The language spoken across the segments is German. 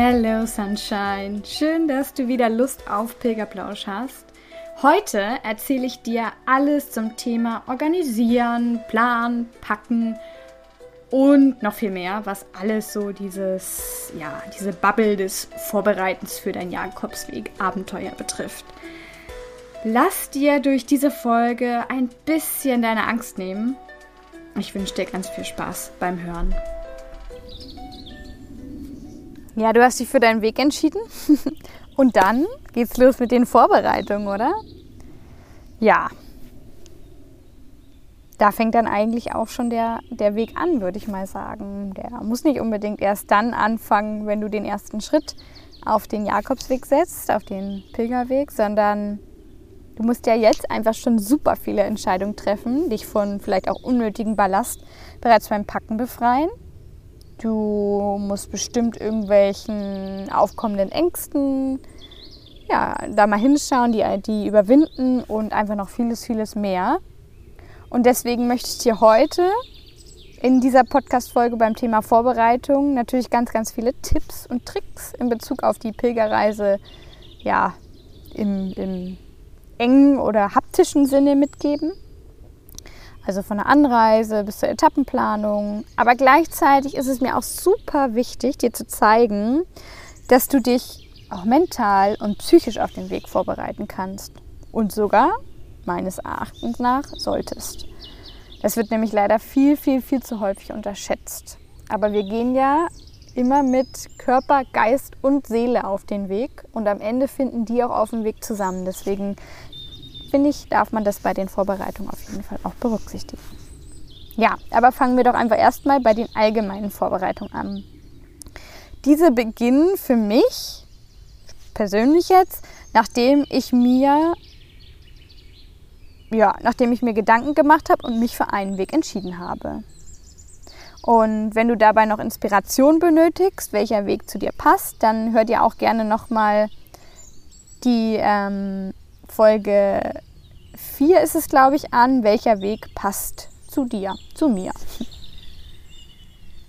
Hello Sunshine, schön, dass du wieder Lust auf Pilgerplausch hast. Heute erzähle ich dir alles zum Thema Organisieren, Planen, Packen und noch viel mehr, was alles so dieses, ja, diese Bubble des Vorbereitens für dein Jakobsweg Abenteuer betrifft. Lass dir durch diese Folge ein bisschen deine Angst nehmen. Ich wünsche dir ganz viel Spaß beim Hören. Ja, du hast dich für deinen Weg entschieden. Und dann geht's los mit den Vorbereitungen, oder? Ja. Da fängt dann eigentlich auch schon der, der Weg an, würde ich mal sagen. Der muss nicht unbedingt erst dann anfangen, wenn du den ersten Schritt auf den Jakobsweg setzt, auf den Pilgerweg, sondern du musst ja jetzt einfach schon super viele Entscheidungen treffen, dich von vielleicht auch unnötigen Ballast bereits beim Packen befreien Du musst bestimmt irgendwelchen aufkommenden Ängsten ja, da mal hinschauen, die, die überwinden und einfach noch vieles, vieles mehr. Und deswegen möchte ich dir heute in dieser Podcast-Folge beim Thema Vorbereitung natürlich ganz, ganz viele Tipps und Tricks in Bezug auf die Pilgerreise ja, im, im engen oder haptischen Sinne mitgeben. Also von der Anreise bis zur Etappenplanung. Aber gleichzeitig ist es mir auch super wichtig, dir zu zeigen, dass du dich auch mental und psychisch auf den Weg vorbereiten kannst. Und sogar, meines Erachtens nach, solltest. Das wird nämlich leider viel, viel, viel zu häufig unterschätzt. Aber wir gehen ja immer mit Körper, Geist und Seele auf den Weg und am Ende finden die auch auf dem Weg zusammen. Deswegen finde ich, darf man das bei den Vorbereitungen auf jeden Fall auch berücksichtigen. Ja, aber fangen wir doch einfach erstmal bei den allgemeinen Vorbereitungen an. Diese beginnen für mich persönlich jetzt, nachdem ich mir ja, nachdem ich mir Gedanken gemacht habe und mich für einen Weg entschieden habe. Und wenn du dabei noch Inspiration benötigst, welcher Weg zu dir passt, dann hör dir auch gerne nochmal die ähm, Folge 4 ist es, glaube ich, an, welcher Weg passt zu dir, zu mir.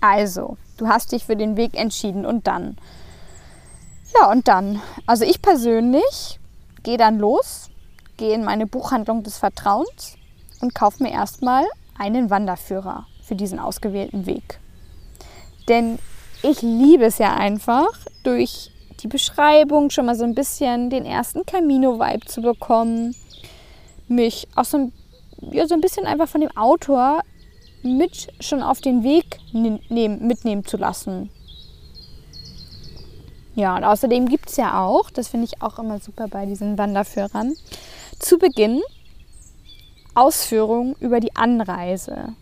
Also, du hast dich für den Weg entschieden und dann. Ja, und dann. Also ich persönlich gehe dann los, gehe in meine Buchhandlung des Vertrauens und kaufe mir erstmal einen Wanderführer für diesen ausgewählten Weg. Denn ich liebe es ja einfach, durch die Beschreibung schon mal so ein bisschen den ersten Camino-Vibe zu bekommen, mich auch so ein, ja, so ein bisschen einfach von dem Autor mit schon auf den Weg nehmen, mitnehmen zu lassen. Ja, und außerdem gibt es ja auch, das finde ich auch immer super bei diesen Wanderführern, zu Beginn Ausführungen über die Anreise.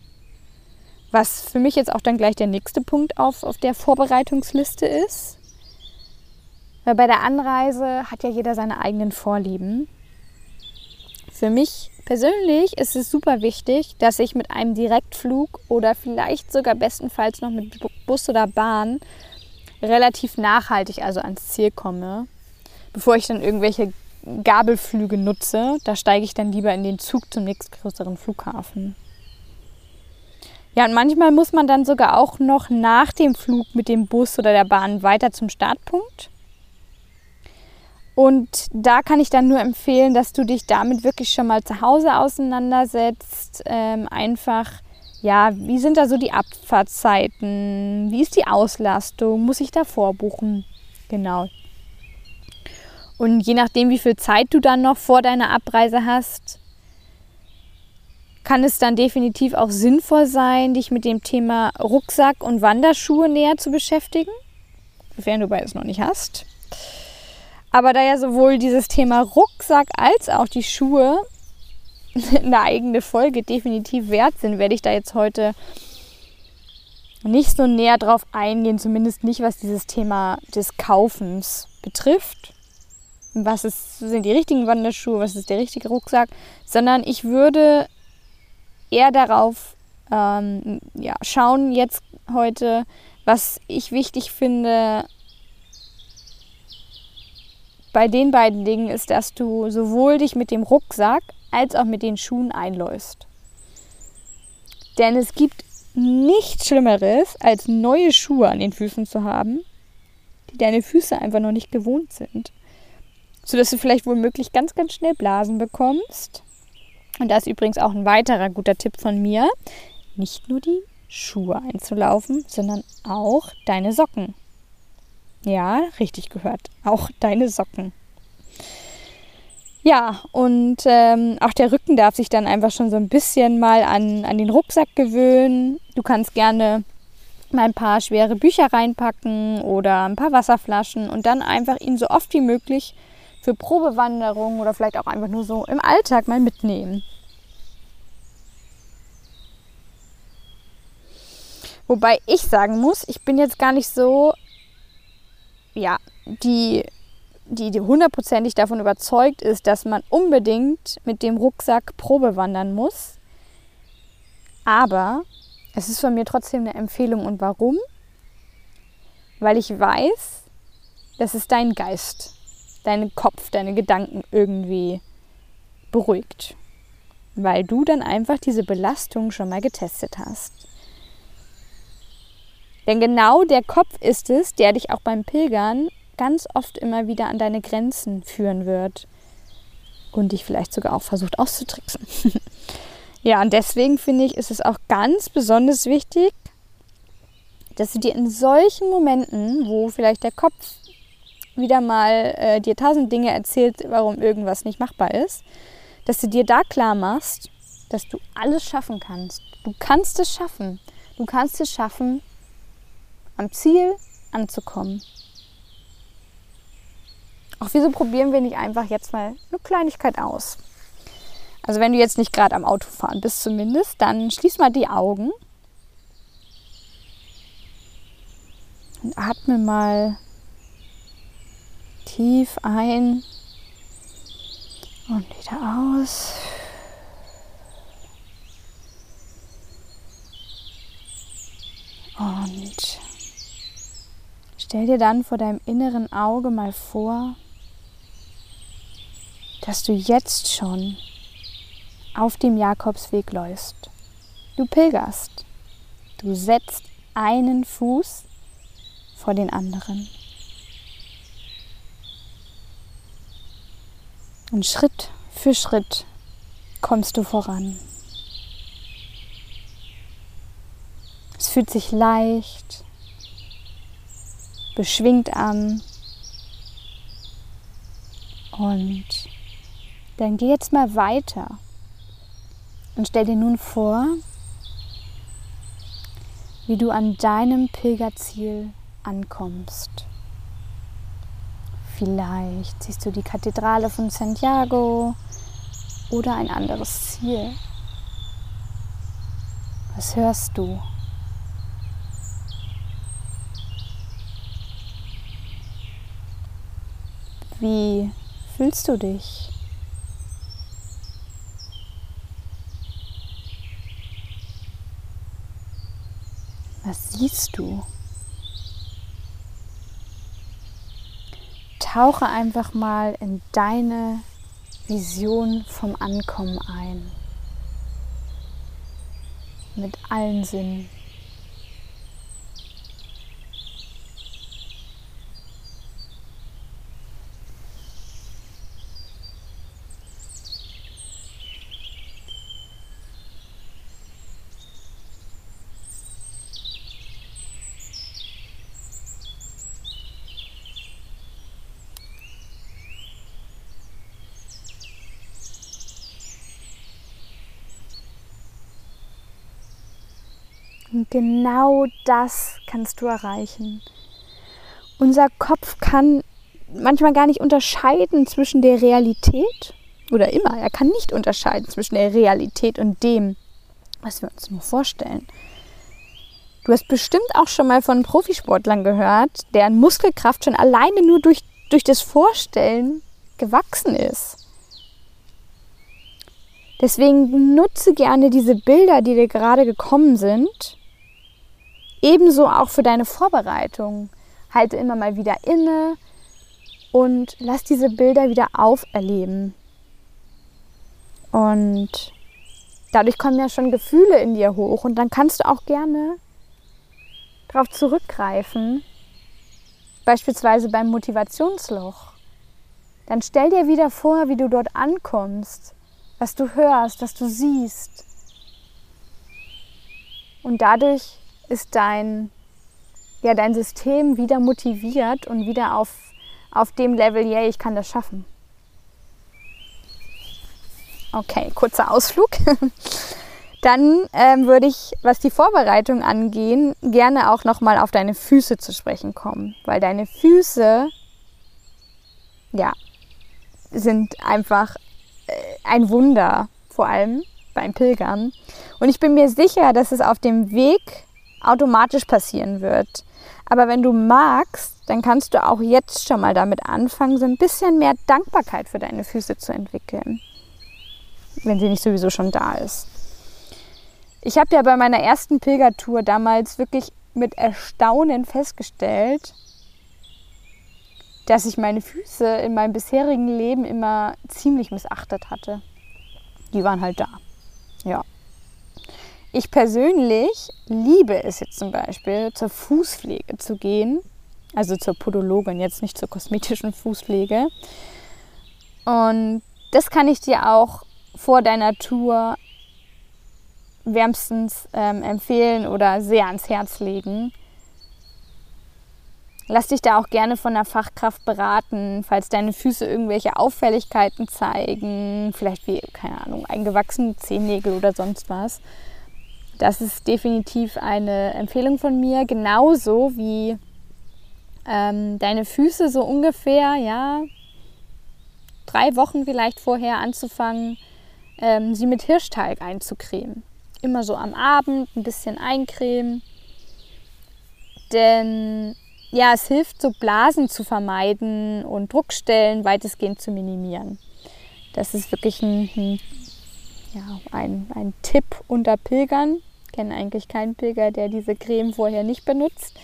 Was für mich jetzt auch dann gleich der nächste Punkt auf, auf der Vorbereitungsliste ist. Weil bei der Anreise hat ja jeder seine eigenen Vorlieben. Für mich persönlich ist es super wichtig, dass ich mit einem Direktflug oder vielleicht sogar bestenfalls noch mit Bus oder Bahn relativ nachhaltig also ans Ziel komme, bevor ich dann irgendwelche Gabelflüge nutze. Da steige ich dann lieber in den Zug zum nächstgrößeren Flughafen. Ja, und manchmal muss man dann sogar auch noch nach dem Flug mit dem Bus oder der Bahn weiter zum Startpunkt. Und da kann ich dann nur empfehlen, dass du dich damit wirklich schon mal zu Hause auseinandersetzt. Ähm, einfach, ja, wie sind da so die Abfahrtzeiten? Wie ist die Auslastung? Muss ich da vorbuchen? Genau. Und je nachdem, wie viel Zeit du dann noch vor deiner Abreise hast, kann es dann definitiv auch sinnvoll sein, dich mit dem Thema Rucksack und Wanderschuhe näher zu beschäftigen, sofern du beides noch nicht hast. Aber da ja sowohl dieses Thema Rucksack als auch die Schuhe eine eigene Folge definitiv wert sind, werde ich da jetzt heute nicht so näher drauf eingehen, zumindest nicht was dieses Thema des Kaufens betrifft. Was ist, sind die richtigen Wanderschuhe, was ist der richtige Rucksack, sondern ich würde eher darauf ähm, ja, schauen jetzt heute, was ich wichtig finde bei den beiden Dingen ist, dass du sowohl dich mit dem Rucksack als auch mit den Schuhen einläufst. Denn es gibt nichts Schlimmeres, als neue Schuhe an den Füßen zu haben, die deine Füße einfach noch nicht gewohnt sind. Sodass du vielleicht womöglich ganz, ganz schnell Blasen bekommst. Und das ist übrigens auch ein weiterer guter Tipp von mir. Nicht nur die Schuhe einzulaufen, sondern auch deine Socken. Ja, richtig gehört. Auch deine Socken. Ja, und ähm, auch der Rücken darf sich dann einfach schon so ein bisschen mal an, an den Rucksack gewöhnen. Du kannst gerne mal ein paar schwere Bücher reinpacken oder ein paar Wasserflaschen und dann einfach ihn so oft wie möglich für Probewanderungen oder vielleicht auch einfach nur so im Alltag mal mitnehmen. Wobei ich sagen muss, ich bin jetzt gar nicht so, ja, die die, die hundertprozentig davon überzeugt ist, dass man unbedingt mit dem Rucksack Probe wandern muss. Aber es ist von mir trotzdem eine Empfehlung. Und warum? Weil ich weiß, dass es deinen Geist, deinen Kopf, deine Gedanken irgendwie beruhigt. Weil du dann einfach diese Belastung schon mal getestet hast. Denn genau der Kopf ist es, der dich auch beim Pilgern ganz oft immer wieder an deine Grenzen führen wird und dich vielleicht sogar auch versucht auszutricksen. ja, und deswegen finde ich, ist es auch ganz besonders wichtig, dass du dir in solchen Momenten, wo vielleicht der Kopf wieder mal äh, dir tausend Dinge erzählt, warum irgendwas nicht machbar ist, dass du dir da klar machst, dass du alles schaffen kannst. Du kannst es schaffen. Du kannst es schaffen, am Ziel anzukommen. Auch wieso probieren wir nicht einfach jetzt mal eine Kleinigkeit aus? Also wenn du jetzt nicht gerade am Autofahren bist zumindest, dann schließ mal die Augen und atme mal tief ein und wieder aus. Und stell dir dann vor deinem inneren Auge mal vor, dass du jetzt schon auf dem Jakobsweg läufst. Du pilgerst. Du setzt einen Fuß vor den anderen. Und Schritt für Schritt kommst du voran. Es fühlt sich leicht, beschwingt an und dann geh jetzt mal weiter und stell dir nun vor, wie du an deinem Pilgerziel ankommst. Vielleicht siehst du die Kathedrale von Santiago oder ein anderes Ziel. Was hörst du? Wie fühlst du dich? Was siehst du? Tauche einfach mal in deine Vision vom Ankommen ein. Mit allen Sinnen. Genau das kannst du erreichen. Unser Kopf kann manchmal gar nicht unterscheiden zwischen der Realität oder immer, er kann nicht unterscheiden zwischen der Realität und dem, was wir uns nur vorstellen. Du hast bestimmt auch schon mal von Profisportlern gehört, deren Muskelkraft schon alleine nur durch, durch das Vorstellen gewachsen ist. Deswegen nutze gerne diese Bilder, die dir gerade gekommen sind, ebenso auch für deine Vorbereitung. Halte immer mal wieder inne und lass diese Bilder wieder auferleben. Und dadurch kommen ja schon Gefühle in dir hoch und dann kannst du auch gerne darauf zurückgreifen, beispielsweise beim Motivationsloch. Dann stell dir wieder vor, wie du dort ankommst, was du hörst, was du siehst. Und dadurch ist dein, ja, dein System wieder motiviert und wieder auf, auf dem Level, yeah, ich kann das schaffen. Okay, kurzer Ausflug. Dann ähm, würde ich, was die Vorbereitung angeht, gerne auch nochmal auf deine Füße zu sprechen kommen, weil deine Füße, ja, sind einfach äh, ein Wunder, vor allem beim Pilgern. Und ich bin mir sicher, dass es auf dem Weg automatisch passieren wird. Aber wenn du magst, dann kannst du auch jetzt schon mal damit anfangen, so ein bisschen mehr Dankbarkeit für deine Füße zu entwickeln wenn sie nicht sowieso schon da ist. Ich habe ja bei meiner ersten Pilgertour damals wirklich mit Erstaunen festgestellt, dass ich meine Füße in meinem bisherigen Leben immer ziemlich missachtet hatte. Die waren halt da. Ja. Ich persönlich liebe es jetzt zum Beispiel, zur Fußpflege zu gehen. Also zur Podologin, jetzt nicht zur kosmetischen Fußpflege. Und das kann ich dir auch vor deiner Tour wärmstens ähm, empfehlen oder sehr ans Herz legen. Lass dich da auch gerne von einer Fachkraft beraten, falls deine Füße irgendwelche Auffälligkeiten zeigen, vielleicht wie, keine Ahnung, eingewachsene Zehennägel oder sonst was. Das ist definitiv eine Empfehlung von mir, genauso wie ähm, deine Füße so ungefähr, ja, drei Wochen vielleicht vorher anzufangen, ähm, sie mit Hirschteig einzucremen. Immer so am Abend ein bisschen eincremen. Denn ja, es hilft, so Blasen zu vermeiden und Druckstellen weitestgehend zu minimieren. Das ist wirklich ein, ein, ja, ein, ein Tipp unter Pilgern. Kenne eigentlich keinen Pilger, der diese Creme vorher nicht benutzt.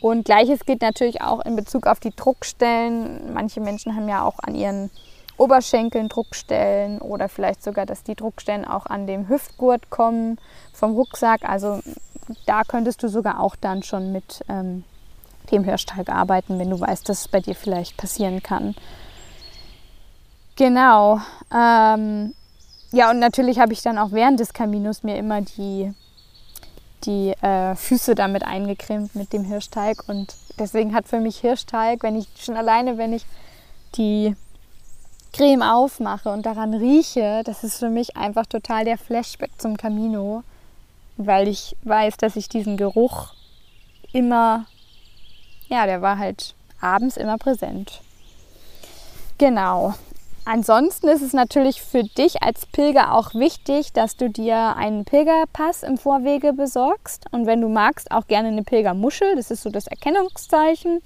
Und gleiches gilt natürlich auch in Bezug auf die Druckstellen. Manche Menschen haben ja auch an ihren Oberschenkeln Druckstellen oder vielleicht sogar, dass die Druckstellen auch an dem Hüftgurt kommen vom Rucksack. Also da könntest du sogar auch dann schon mit ähm, dem Hirschteig arbeiten, wenn du weißt, dass es bei dir vielleicht passieren kann. Genau. Ähm, ja, und natürlich habe ich dann auch während des Kaminos mir immer die, die äh, Füße damit eingecremt mit dem Hirschteig. Und deswegen hat für mich Hirschteig, wenn ich schon alleine, wenn ich die Creme aufmache und daran rieche, das ist für mich einfach total der Flashback zum Camino, weil ich weiß, dass ich diesen Geruch immer, ja, der war halt abends immer präsent. Genau. Ansonsten ist es natürlich für dich als Pilger auch wichtig, dass du dir einen Pilgerpass im Vorwege besorgst und wenn du magst, auch gerne eine Pilgermuschel. Das ist so das Erkennungszeichen.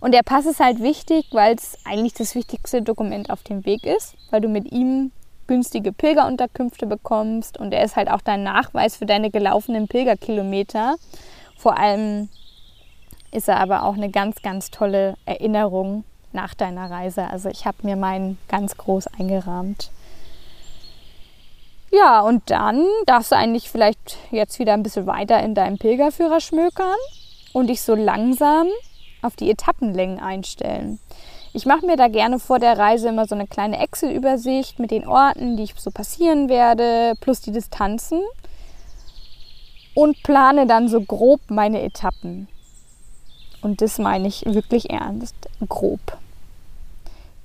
Und der Pass ist halt wichtig, weil es eigentlich das wichtigste Dokument auf dem Weg ist, weil du mit ihm günstige Pilgerunterkünfte bekommst und er ist halt auch dein Nachweis für deine gelaufenen Pilgerkilometer. Vor allem ist er aber auch eine ganz, ganz tolle Erinnerung nach deiner Reise. Also ich habe mir meinen ganz groß eingerahmt. Ja, und dann darfst du eigentlich vielleicht jetzt wieder ein bisschen weiter in deinem Pilgerführer schmökern und dich so langsam auf die Etappenlängen einstellen. Ich mache mir da gerne vor der Reise immer so eine kleine Excel-Übersicht mit den Orten, die ich so passieren werde, plus die Distanzen und plane dann so grob meine Etappen. Und das meine ich wirklich ernst, grob.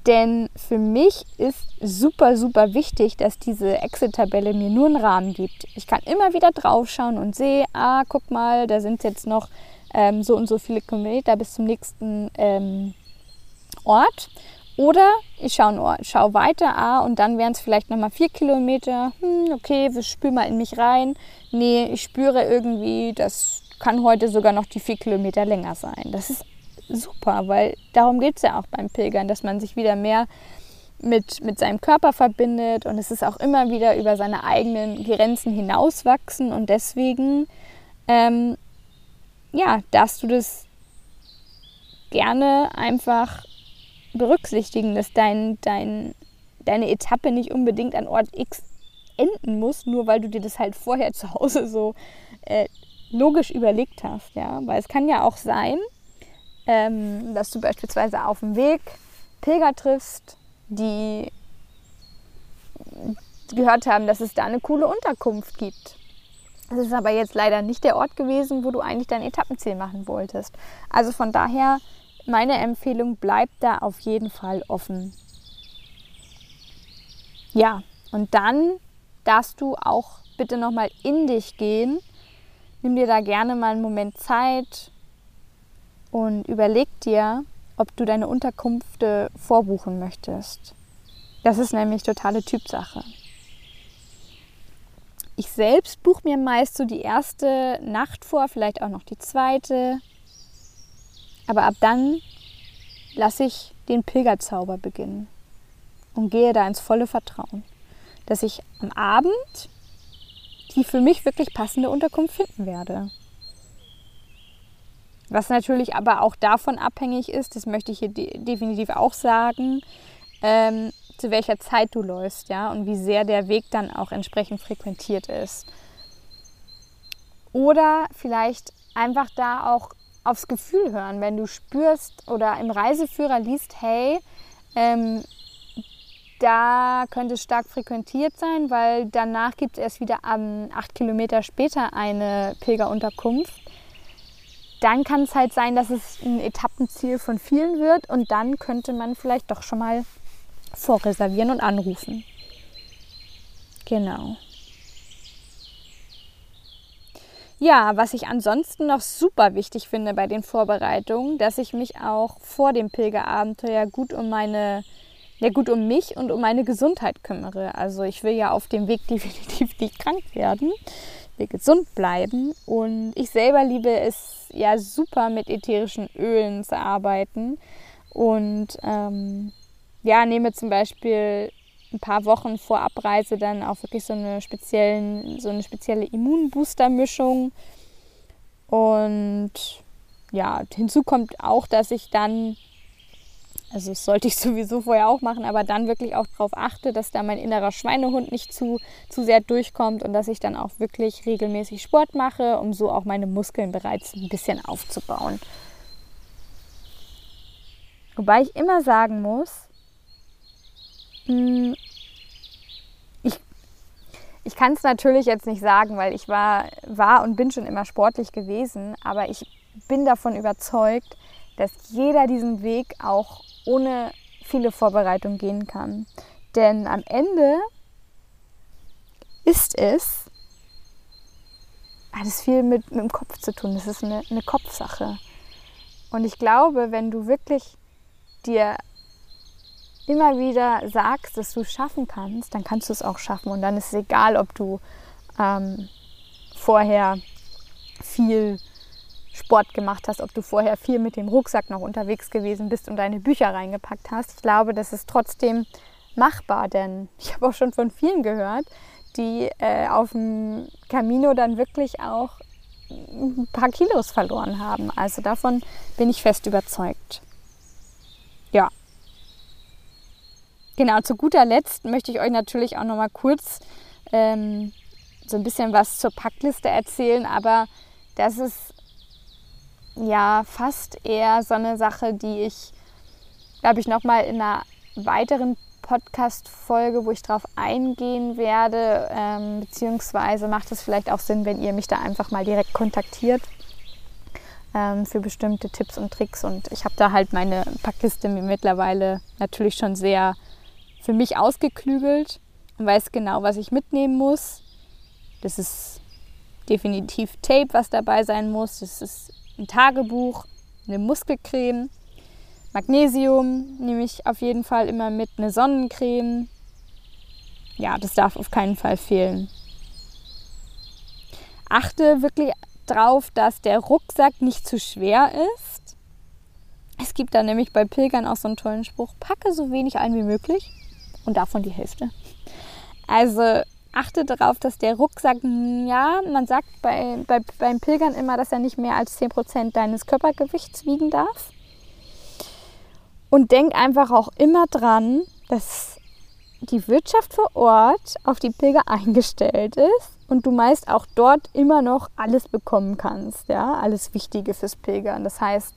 Denn für mich ist super, super wichtig, dass diese Excel-Tabelle mir nur einen Rahmen gibt. Ich kann immer wieder draufschauen und sehe, ah, guck mal, da sind jetzt noch ähm, so und so viele Kilometer bis zum nächsten ähm, Ort. Oder ich schaue schau weiter, ah, und dann wären es vielleicht nochmal vier Kilometer. Hm, okay, wir spüren mal in mich rein. Nee, ich spüre irgendwie, dass kann heute sogar noch die vier Kilometer länger sein. Das ist super, weil darum geht es ja auch beim Pilgern, dass man sich wieder mehr mit, mit seinem Körper verbindet und es ist auch immer wieder über seine eigenen Grenzen hinauswachsen und deswegen ähm, ja, darfst du das gerne einfach berücksichtigen, dass dein, dein, deine Etappe nicht unbedingt an Ort X enden muss, nur weil du dir das halt vorher zu Hause so äh, logisch überlegt hast. Ja? Weil es kann ja auch sein, ähm, dass du beispielsweise auf dem Weg Pilger triffst, die gehört haben, dass es da eine coole Unterkunft gibt. Es ist aber jetzt leider nicht der Ort gewesen, wo du eigentlich dein Etappenziel machen wolltest. Also von daher meine Empfehlung, bleibt da auf jeden Fall offen. Ja, und dann darfst du auch bitte nochmal in dich gehen. Nimm dir da gerne mal einen Moment Zeit und überleg dir, ob du deine Unterkünfte vorbuchen möchtest. Das ist nämlich totale Typsache. Ich selbst buche mir meist so die erste Nacht vor, vielleicht auch noch die zweite. Aber ab dann lasse ich den Pilgerzauber beginnen und gehe da ins volle Vertrauen, dass ich am Abend die für mich wirklich passende Unterkunft finden werde. Was natürlich aber auch davon abhängig ist, das möchte ich hier de definitiv auch sagen, ähm, zu welcher Zeit du läufst, ja, und wie sehr der Weg dann auch entsprechend frequentiert ist. Oder vielleicht einfach da auch aufs Gefühl hören, wenn du spürst oder im Reiseführer liest, hey, ähm, da könnte es stark frequentiert sein, weil danach gibt es erst wieder ähm, acht Kilometer später eine Pilgerunterkunft. Dann kann es halt sein, dass es ein Etappenziel von vielen wird und dann könnte man vielleicht doch schon mal vorreservieren und anrufen. Genau. Ja, was ich ansonsten noch super wichtig finde bei den Vorbereitungen, dass ich mich auch vor dem Pilgerabenteuer gut um meine, ja gut um mich und um meine Gesundheit kümmere. Also ich will ja auf dem Weg definitiv nicht krank werden, will gesund bleiben und ich selber liebe es ja super mit ätherischen Ölen zu arbeiten und ähm, ja, nehme zum Beispiel ein paar Wochen vor Abreise dann auch wirklich so eine, speziellen, so eine spezielle Immunbooster-Mischung. Und ja, hinzu kommt auch, dass ich dann, also das sollte ich sowieso vorher auch machen, aber dann wirklich auch darauf achte, dass da mein innerer Schweinehund nicht zu, zu sehr durchkommt und dass ich dann auch wirklich regelmäßig Sport mache, um so auch meine Muskeln bereits ein bisschen aufzubauen. Wobei ich immer sagen muss, hm, ich, ich kann es natürlich jetzt nicht sagen, weil ich war, war und bin schon immer sportlich gewesen, aber ich bin davon überzeugt, dass jeder diesen Weg auch ohne viele Vorbereitungen gehen kann. Denn am Ende ist es, hat es viel mit, mit dem Kopf zu tun. Es ist eine, eine Kopfsache. Und ich glaube, wenn du wirklich dir immer wieder sagst, dass du es schaffen kannst, dann kannst du es auch schaffen. Und dann ist es egal, ob du ähm, vorher viel Sport gemacht hast, ob du vorher viel mit dem Rucksack noch unterwegs gewesen bist und deine Bücher reingepackt hast. Ich glaube, das ist trotzdem machbar, denn ich habe auch schon von vielen gehört, die äh, auf dem Camino dann wirklich auch ein paar Kilos verloren haben. Also davon bin ich fest überzeugt. Ja, Genau, zu guter Letzt möchte ich euch natürlich auch noch mal kurz ähm, so ein bisschen was zur Packliste erzählen, aber das ist ja fast eher so eine Sache, die ich, glaube ich, noch mal in einer weiteren Podcast-Folge, wo ich darauf eingehen werde, ähm, beziehungsweise macht es vielleicht auch Sinn, wenn ihr mich da einfach mal direkt kontaktiert ähm, für bestimmte Tipps und Tricks. Und ich habe da halt meine Packliste mittlerweile natürlich schon sehr für mich ausgeklügelt und weiß genau, was ich mitnehmen muss. Das ist definitiv Tape, was dabei sein muss. Das ist ein Tagebuch, eine Muskelcreme, Magnesium nehme ich auf jeden Fall immer mit, eine Sonnencreme. Ja, das darf auf keinen Fall fehlen. Achte wirklich drauf, dass der Rucksack nicht zu schwer ist. Es gibt da nämlich bei Pilgern auch so einen tollen Spruch, packe so wenig ein wie möglich und davon die Hälfte. Also achte darauf, dass der Rucksack, ja, man sagt bei, bei, beim Pilgern immer, dass er nicht mehr als 10% deines Körpergewichts wiegen darf. Und denk einfach auch immer dran, dass die Wirtschaft vor Ort auf die Pilger eingestellt ist und du meist auch dort immer noch alles bekommen kannst, ja, alles Wichtige fürs Pilgern. Das heißt,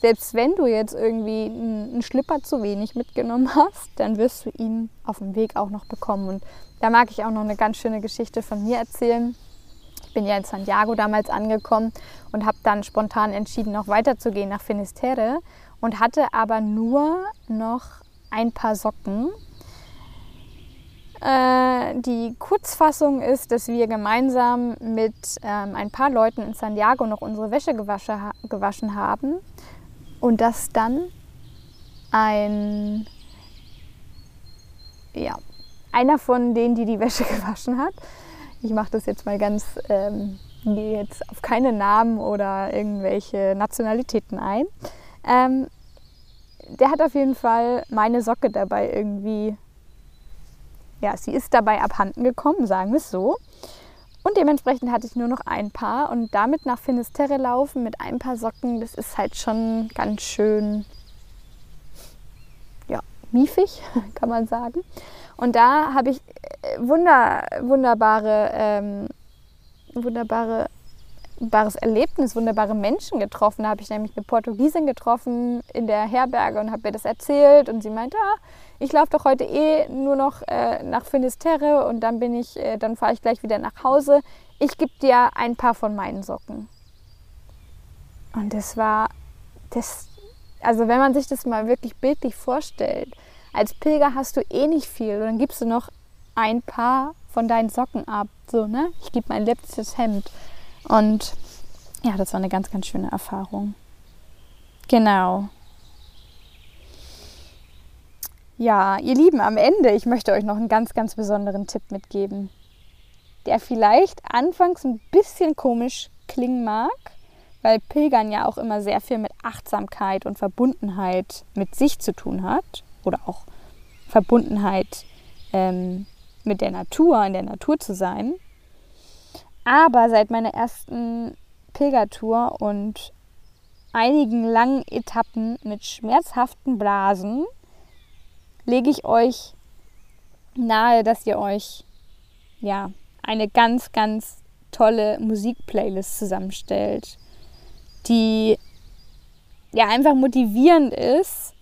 selbst wenn du jetzt irgendwie einen Schlipper zu wenig mitgenommen hast, dann wirst du ihn auf dem Weg auch noch bekommen. Und da mag ich auch noch eine ganz schöne Geschichte von mir erzählen. Ich bin ja in Santiago damals angekommen und habe dann spontan entschieden, noch weiterzugehen nach Finisterre und hatte aber nur noch ein paar Socken. Äh, die Kurzfassung ist, dass wir gemeinsam mit ähm, ein paar Leuten in Santiago noch unsere Wäsche gewaschen haben und dass dann ein, ja, einer von denen, die die Wäsche gewaschen hat, ich mache das jetzt mal ganz, ähm, gehe jetzt auf keine Namen oder irgendwelche Nationalitäten ein, ähm, der hat auf jeden Fall meine Socke dabei irgendwie, ja, sie ist dabei abhanden gekommen, sagen wir es so. Und dementsprechend hatte ich nur noch ein Paar und damit nach Finisterre laufen mit ein paar Socken, das ist halt schon ganz schön, ja, miefig, kann man sagen. Und da habe ich äh, wunder, wunderbare, ähm, wunderbare wunderbares Erlebnis, wunderbare Menschen getroffen. Da habe ich nämlich eine Portugiesin getroffen in der Herberge und habe ihr das erzählt und sie meinte, ah, ich laufe doch heute eh nur noch äh, nach Finisterre und dann bin ich, äh, dann fahre ich gleich wieder nach Hause. Ich gebe dir ein paar von meinen Socken. Und das war, das, also wenn man sich das mal wirklich bildlich vorstellt, als Pilger hast du eh nicht viel und dann gibst du noch ein paar von deinen Socken ab. So, ne? Ich gebe mein letztes Hemd. Und ja, das war eine ganz, ganz schöne Erfahrung. Genau. Ja, ihr Lieben, am Ende, ich möchte euch noch einen ganz, ganz besonderen Tipp mitgeben, der vielleicht anfangs ein bisschen komisch klingen mag, weil Pilgern ja auch immer sehr viel mit Achtsamkeit und Verbundenheit mit sich zu tun hat oder auch Verbundenheit ähm, mit der Natur, in der Natur zu sein. Aber seit meiner ersten Pilgertour und einigen langen Etappen mit schmerzhaften Blasen lege ich euch nahe, dass ihr euch ja eine ganz, ganz tolle Musikplaylist zusammenstellt, die ja einfach motivierend ist,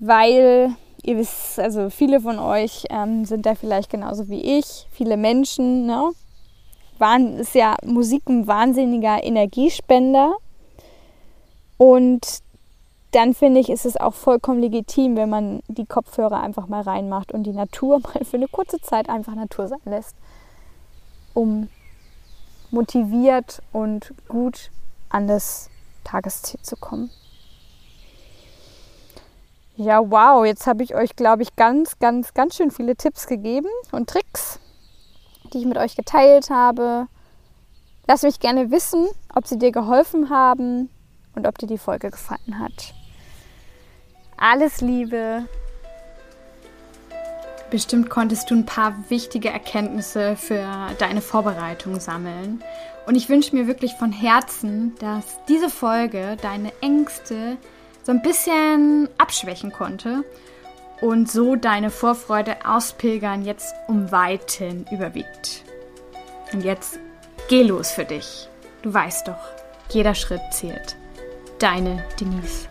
weil ihr wisst, also viele von euch ähm, sind da vielleicht genauso wie ich, viele Menschen, ne? Waren, ist ja Musik ein wahnsinniger Energiespender. Und dann finde ich, ist es auch vollkommen legitim, wenn man die Kopfhörer einfach mal reinmacht und die Natur mal für eine kurze Zeit einfach Natur sein lässt, um motiviert und gut an das Tagesziel zu kommen. Ja, wow, jetzt habe ich euch, glaube ich, ganz, ganz, ganz schön viele Tipps gegeben und Tricks, die ich mit euch geteilt habe. Lass mich gerne wissen, ob sie dir geholfen haben und ob dir die Folge gefallen hat. Alles Liebe. Bestimmt konntest du ein paar wichtige Erkenntnisse für deine Vorbereitung sammeln. Und ich wünsche mir wirklich von Herzen, dass diese Folge deine Ängste, so ein bisschen abschwächen konnte und so deine Vorfreude aus Pilgern jetzt um Weiten überwiegt. Und jetzt geh los für dich. Du weißt doch, jeder Schritt zählt. Deine Denise.